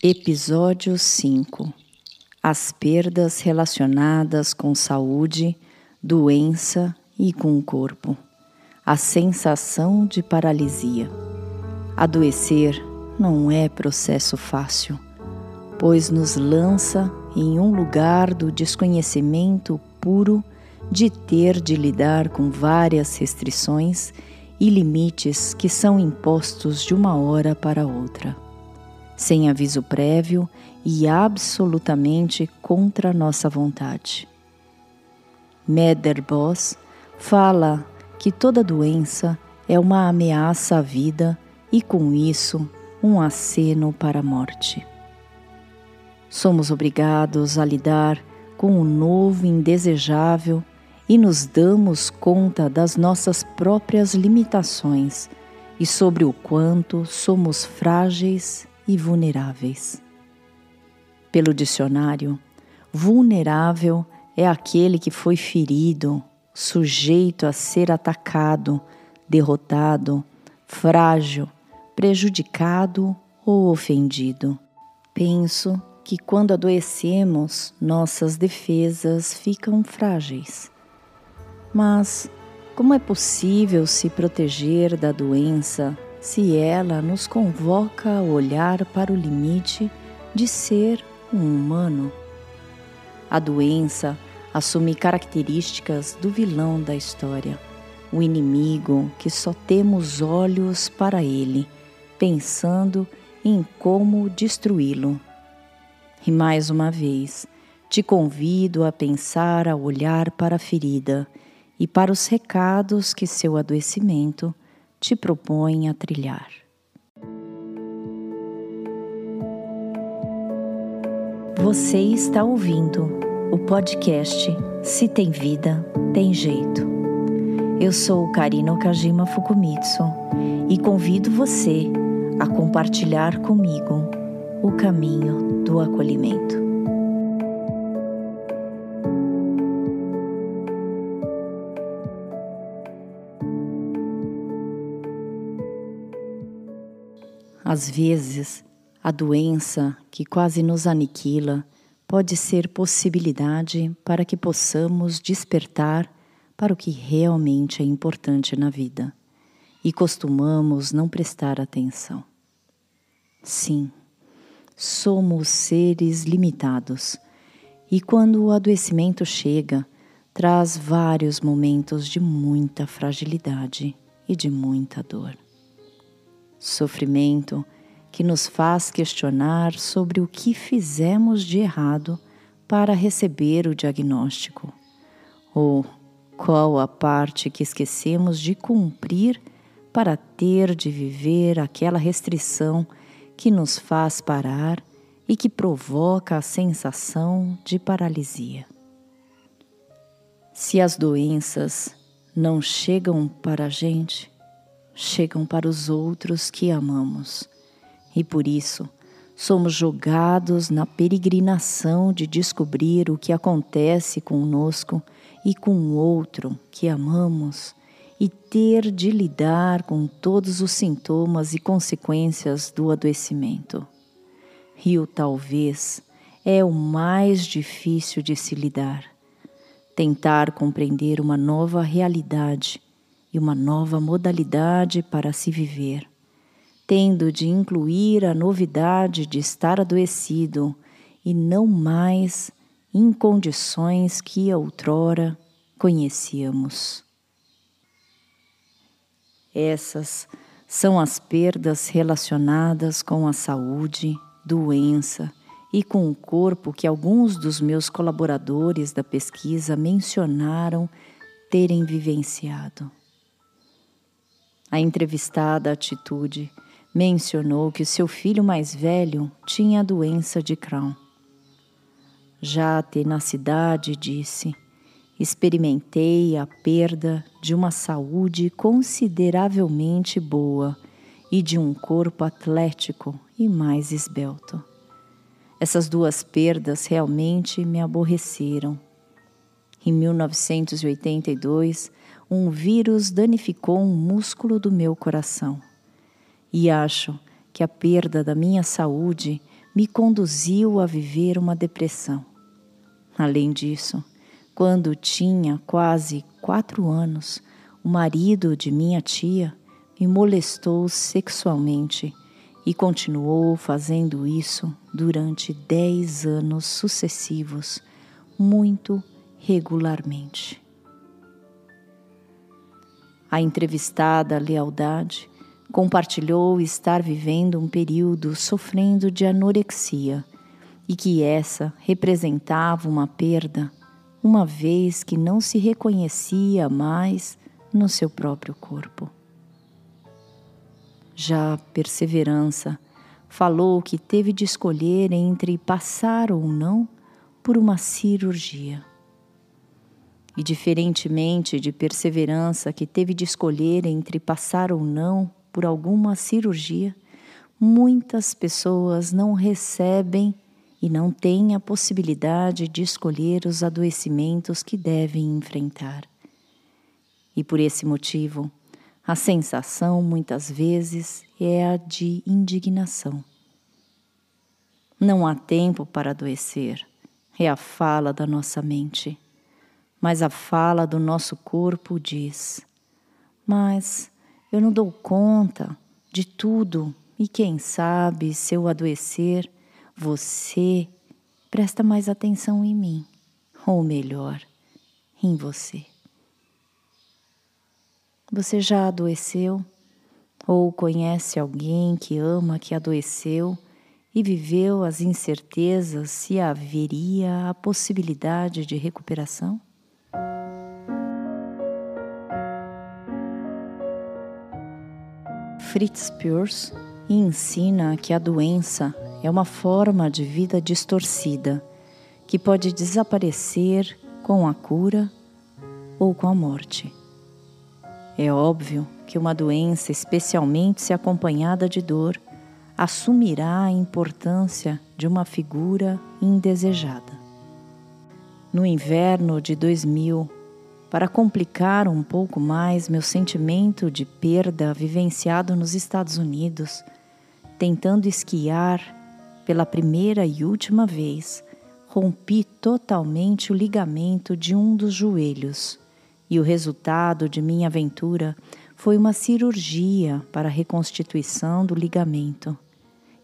Episódio 5 As perdas relacionadas com saúde, doença e com o corpo. A sensação de paralisia. Adoecer não é processo fácil, pois nos lança em um lugar do desconhecimento puro de ter de lidar com várias restrições e limites que são impostos de uma hora para outra sem aviso prévio e absolutamente contra nossa vontade. Mederbos fala que toda doença é uma ameaça à vida e, com isso, um aceno para a morte. Somos obrigados a lidar com o novo indesejável e nos damos conta das nossas próprias limitações e sobre o quanto somos frágeis e vulneráveis. Pelo dicionário, vulnerável é aquele que foi ferido, sujeito a ser atacado, derrotado, frágil, prejudicado ou ofendido. Penso que quando adoecemos, nossas defesas ficam frágeis. Mas como é possível se proteger da doença se ela nos convoca a olhar para o limite de ser um humano. A doença assume características do vilão da história, o inimigo que só temos olhos para ele, pensando em como destruí-lo. E mais uma vez, te convido a pensar, a olhar para a ferida e para os recados que seu adoecimento te propõe a trilhar. Você está ouvindo o podcast Se Tem Vida, Tem Jeito. Eu sou Karina Okajima Fukumitsu e convido você a compartilhar comigo o caminho do acolhimento. Às vezes, a doença que quase nos aniquila pode ser possibilidade para que possamos despertar para o que realmente é importante na vida. E costumamos não prestar atenção. Sim, somos seres limitados. E quando o adoecimento chega, traz vários momentos de muita fragilidade e de muita dor sofrimento que nos faz questionar sobre o que fizemos de errado para receber o diagnóstico, ou qual a parte que esquecemos de cumprir para ter de viver aquela restrição que nos faz parar e que provoca a sensação de paralisia. Se as doenças não chegam para a gente, chegam para os outros que amamos. E por isso, somos jogados na peregrinação de descobrir o que acontece conosco e com o outro que amamos e ter de lidar com todos os sintomas e consequências do adoecimento. E o talvez é o mais difícil de se lidar. Tentar compreender uma nova realidade e uma nova modalidade para se viver, tendo de incluir a novidade de estar adoecido e não mais em condições que outrora conhecíamos. Essas são as perdas relacionadas com a saúde, doença e com o corpo que alguns dos meus colaboradores da pesquisa mencionaram terem vivenciado. A entrevistada Atitude mencionou que seu filho mais velho tinha a doença de Crohn. Já a tenacidade disse: experimentei a perda de uma saúde consideravelmente boa e de um corpo atlético e mais esbelto. Essas duas perdas realmente me aborreceram. Em 1982, um vírus danificou um músculo do meu coração. E acho que a perda da minha saúde me conduziu a viver uma depressão. Além disso, quando tinha quase quatro anos, o marido de minha tia me molestou sexualmente e continuou fazendo isso durante dez anos sucessivos, muito regularmente. A entrevistada Lealdade compartilhou estar vivendo um período sofrendo de anorexia e que essa representava uma perda, uma vez que não se reconhecia mais no seu próprio corpo. Já Perseverança falou que teve de escolher entre passar ou não por uma cirurgia. E diferentemente de Perseverança, que teve de escolher entre passar ou não por alguma cirurgia, muitas pessoas não recebem e não têm a possibilidade de escolher os adoecimentos que devem enfrentar. E por esse motivo, a sensação muitas vezes é a de indignação. Não há tempo para adoecer, é a fala da nossa mente. Mas a fala do nosso corpo diz: Mas eu não dou conta de tudo e quem sabe se eu adoecer, você presta mais atenção em mim, ou melhor, em você. Você já adoeceu? Ou conhece alguém que ama que adoeceu e viveu as incertezas se haveria a possibilidade de recuperação? Fritz Perls ensina que a doença é uma forma de vida distorcida que pode desaparecer com a cura ou com a morte. É óbvio que uma doença, especialmente se acompanhada de dor, assumirá a importância de uma figura indesejada. No inverno de 2000, para complicar um pouco mais meu sentimento de perda vivenciado nos Estados Unidos, tentando esquiar pela primeira e última vez, rompi totalmente o ligamento de um dos joelhos, e o resultado de minha aventura foi uma cirurgia para a reconstituição do ligamento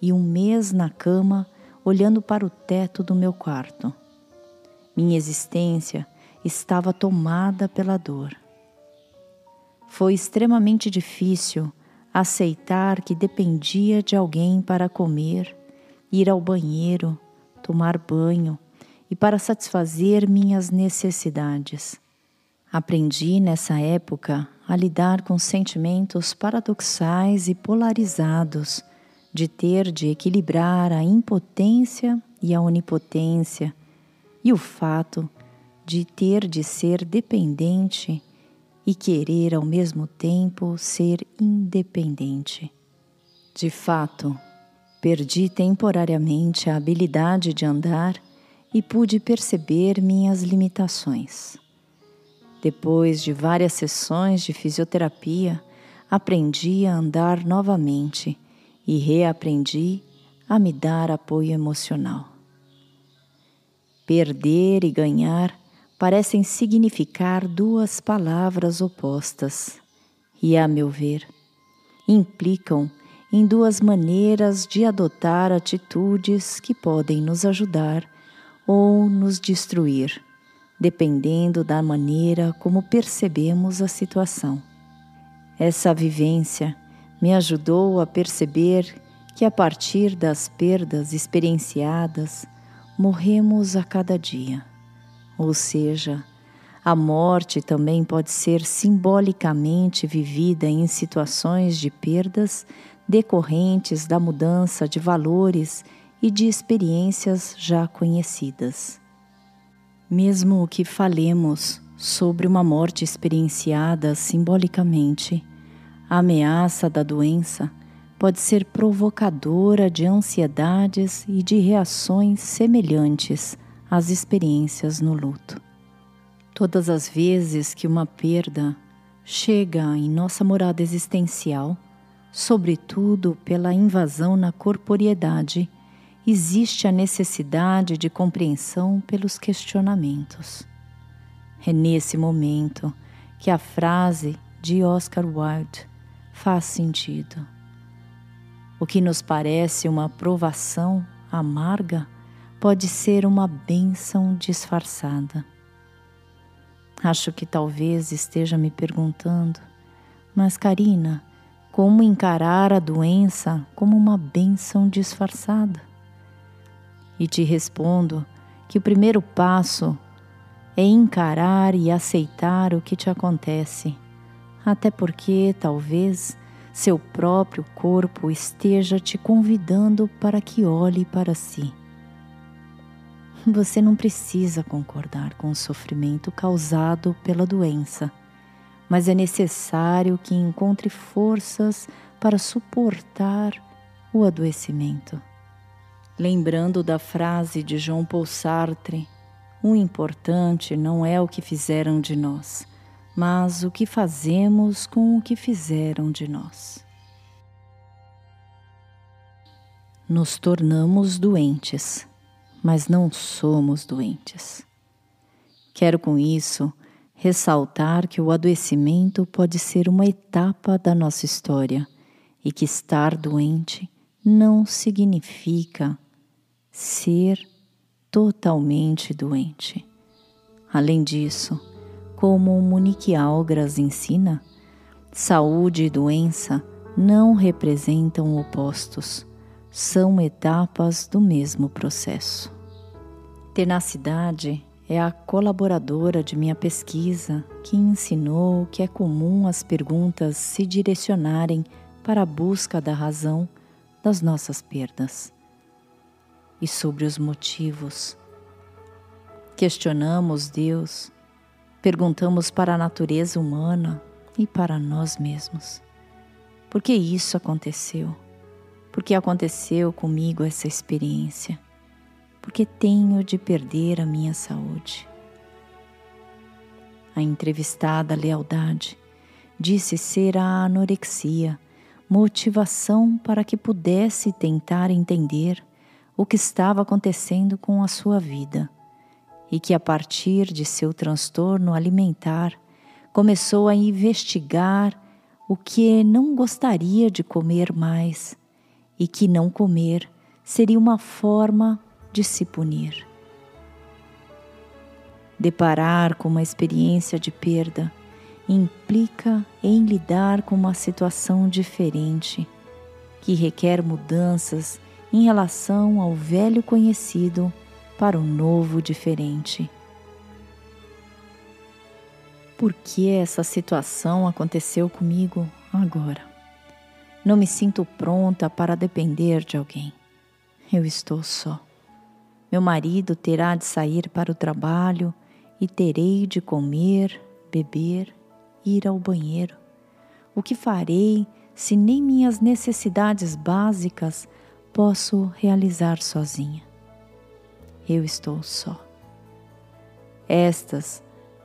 e um mês na cama olhando para o teto do meu quarto. Minha existência estava tomada pela dor. Foi extremamente difícil aceitar que dependia de alguém para comer, ir ao banheiro, tomar banho e para satisfazer minhas necessidades. Aprendi nessa época a lidar com sentimentos paradoxais e polarizados, de ter de equilibrar a impotência e a onipotência, e o fato de ter de ser dependente e querer ao mesmo tempo ser independente. De fato, perdi temporariamente a habilidade de andar e pude perceber minhas limitações. Depois de várias sessões de fisioterapia, aprendi a andar novamente e reaprendi a me dar apoio emocional. Perder e ganhar parecem significar duas palavras opostas e, a meu ver, implicam em duas maneiras de adotar atitudes que podem nos ajudar ou nos destruir, dependendo da maneira como percebemos a situação. Essa vivência me ajudou a perceber que, a partir das perdas experienciadas, morremos a cada dia ou seja, a morte também pode ser simbolicamente vivida em situações de perdas decorrentes da mudança de valores e de experiências já conhecidas. Mesmo que falemos sobre uma morte experienciada simbolicamente, a ameaça da doença pode ser provocadora de ansiedades e de reações semelhantes as experiências no luto. Todas as vezes que uma perda chega em nossa morada existencial, sobretudo pela invasão na corporeidade, existe a necessidade de compreensão pelos questionamentos. É nesse momento que a frase de Oscar Wilde faz sentido. O que nos parece uma provação amarga pode ser uma bênção disfarçada. Acho que talvez esteja me perguntando, mas Karina, como encarar a doença como uma bênção disfarçada? E te respondo que o primeiro passo é encarar e aceitar o que te acontece, até porque talvez seu próprio corpo esteja te convidando para que olhe para si. Você não precisa concordar com o sofrimento causado pela doença, mas é necessário que encontre forças para suportar o adoecimento. Lembrando da frase de Jean Paul Sartre, o importante não é o que fizeram de nós, mas o que fazemos com o que fizeram de nós. Nos tornamos doentes mas não somos doentes. Quero com isso ressaltar que o adoecimento pode ser uma etapa da nossa história e que estar doente não significa ser totalmente doente. Além disso, como Monique Algras ensina, saúde e doença não representam opostos, são etapas do mesmo processo. Tenacidade é a colaboradora de minha pesquisa que ensinou que é comum as perguntas se direcionarem para a busca da razão das nossas perdas e sobre os motivos. Questionamos Deus, perguntamos para a natureza humana e para nós mesmos. Por que isso aconteceu? Por que aconteceu comigo essa experiência? porque tenho de perder a minha saúde. A entrevistada Lealdade disse ser a anorexia motivação para que pudesse tentar entender o que estava acontecendo com a sua vida e que, a partir de seu transtorno alimentar, começou a investigar o que não gostaria de comer mais e que não comer seria uma forma de se punir. Deparar com uma experiência de perda implica em lidar com uma situação diferente, que requer mudanças em relação ao velho conhecido para o novo diferente. Por que essa situação aconteceu comigo agora? Não me sinto pronta para depender de alguém. Eu estou só. Meu marido terá de sair para o trabalho e terei de comer, beber, ir ao banheiro. O que farei se nem minhas necessidades básicas posso realizar sozinha? Eu estou só. Estas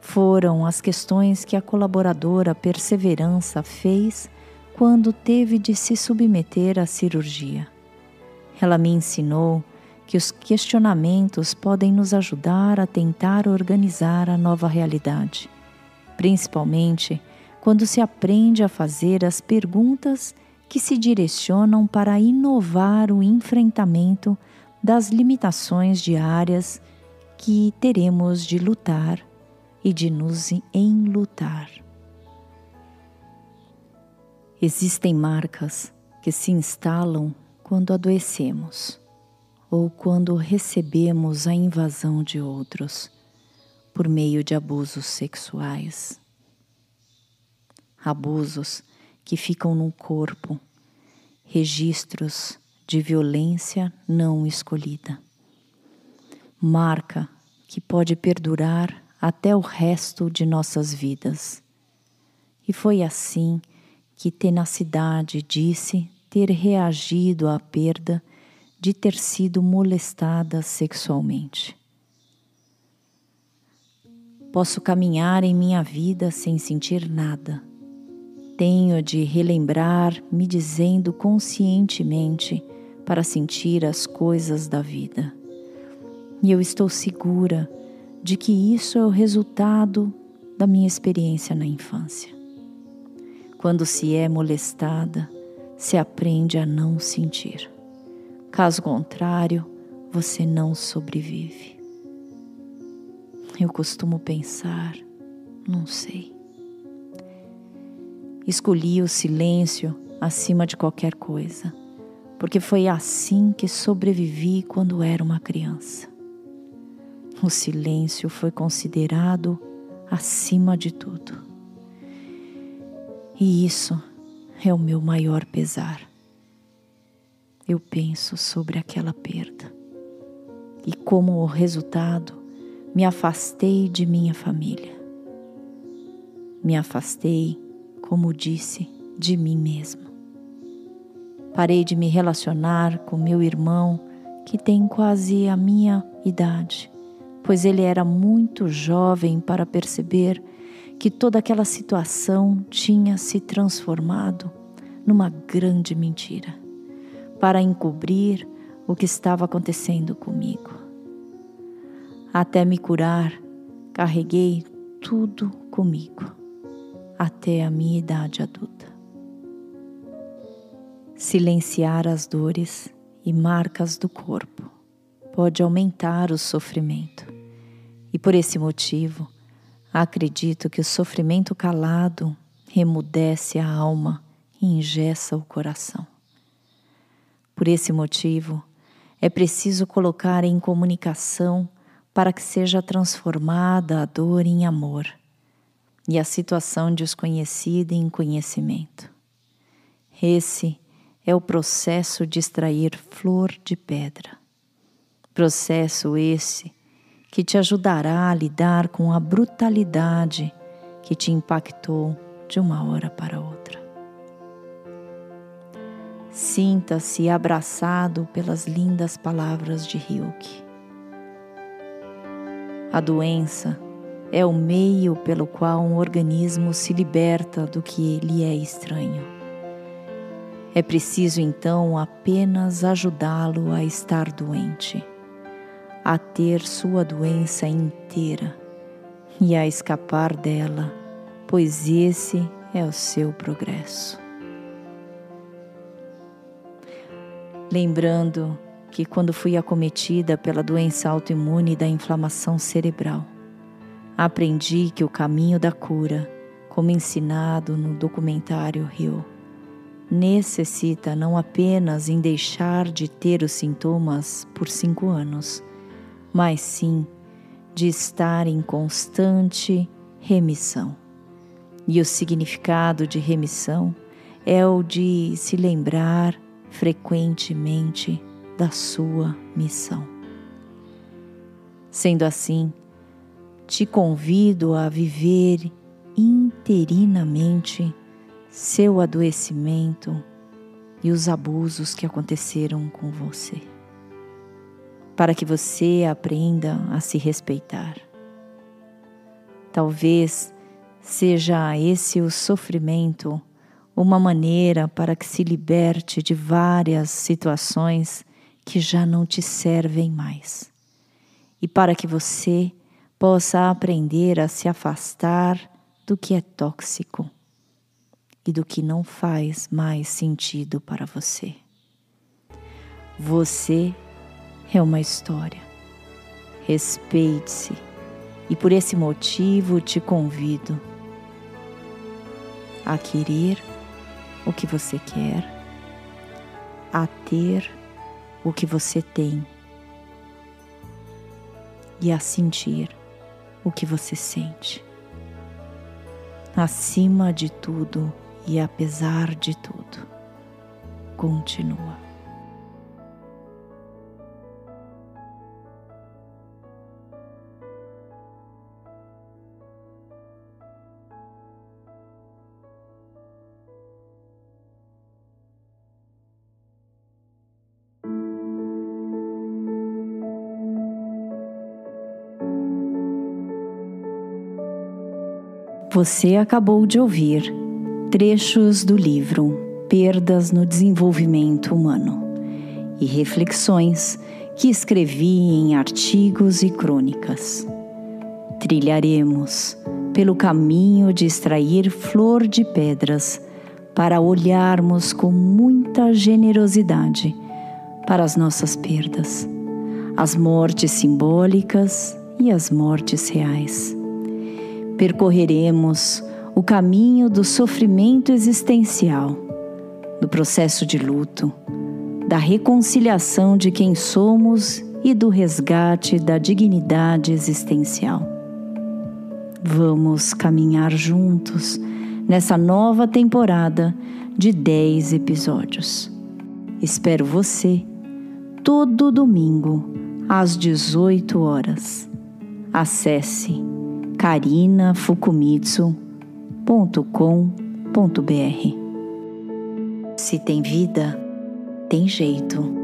foram as questões que a colaboradora Perseverança fez quando teve de se submeter à cirurgia. Ela me ensinou que os questionamentos podem nos ajudar a tentar organizar a nova realidade, principalmente quando se aprende a fazer as perguntas que se direcionam para inovar o enfrentamento das limitações diárias que teremos de lutar e de nos enlutar. Existem marcas que se instalam quando adoecemos ou quando recebemos a invasão de outros por meio de abusos sexuais. Abusos que ficam no corpo, registros de violência não escolhida. Marca que pode perdurar até o resto de nossas vidas. E foi assim que tenacidade disse ter reagido à perda de ter sido molestada sexualmente. Posso caminhar em minha vida sem sentir nada. Tenho de relembrar me dizendo conscientemente para sentir as coisas da vida. E eu estou segura de que isso é o resultado da minha experiência na infância. Quando se é molestada, se aprende a não sentir. Caso contrário, você não sobrevive. Eu costumo pensar, não sei. Escolhi o silêncio acima de qualquer coisa, porque foi assim que sobrevivi quando era uma criança. O silêncio foi considerado acima de tudo. E isso é o meu maior pesar. Eu penso sobre aquela perda e como resultado me afastei de minha família. Me afastei, como disse, de mim mesmo. Parei de me relacionar com meu irmão, que tem quase a minha idade, pois ele era muito jovem para perceber que toda aquela situação tinha se transformado numa grande mentira, para encobrir o que estava acontecendo comigo. Até me curar, carreguei tudo comigo, até a minha idade adulta. Silenciar as dores e marcas do corpo pode aumentar o sofrimento, e por esse motivo, acredito que o sofrimento calado remudece a alma e engessa o coração. Por esse motivo, é preciso colocar em comunicação para que seja transformada a dor em amor e a situação desconhecida em conhecimento. Esse é o processo de extrair flor de pedra. Processo esse que te ajudará a lidar com a brutalidade que te impactou de uma hora para outra. Sinta-se abraçado pelas lindas palavras de Ryuki. A doença é o meio pelo qual um organismo se liberta do que lhe é estranho. É preciso então apenas ajudá-lo a estar doente, a ter sua doença inteira e a escapar dela, pois esse é o seu progresso. lembrando que quando fui acometida pela doença autoimune da inflamação cerebral, aprendi que o caminho da cura, como ensinado no documentário Rio, necessita não apenas em deixar de ter os sintomas por cinco anos, mas sim de estar em constante remissão. E o significado de remissão é o de se lembrar frequentemente da sua missão. Sendo assim, te convido a viver interinamente seu adoecimento e os abusos que aconteceram com você, para que você aprenda a se respeitar. Talvez seja esse o sofrimento uma maneira para que se liberte de várias situações que já não te servem mais e para que você possa aprender a se afastar do que é tóxico e do que não faz mais sentido para você. Você é uma história. Respeite-se e por esse motivo te convido a querer o que você quer, a ter o que você tem e a sentir o que você sente. Acima de tudo e apesar de tudo, continua. Você acabou de ouvir trechos do livro Perdas no Desenvolvimento Humano e reflexões que escrevi em artigos e crônicas. Trilharemos pelo caminho de extrair flor de pedras para olharmos com muita generosidade para as nossas perdas, as mortes simbólicas e as mortes reais. Percorreremos o caminho do sofrimento existencial, do processo de luto, da reconciliação de quem somos e do resgate da dignidade existencial. Vamos caminhar juntos nessa nova temporada de 10 episódios. Espero você todo domingo às 18 horas. Acesse karinafukumitsu.com.br. Se tem vida, tem jeito.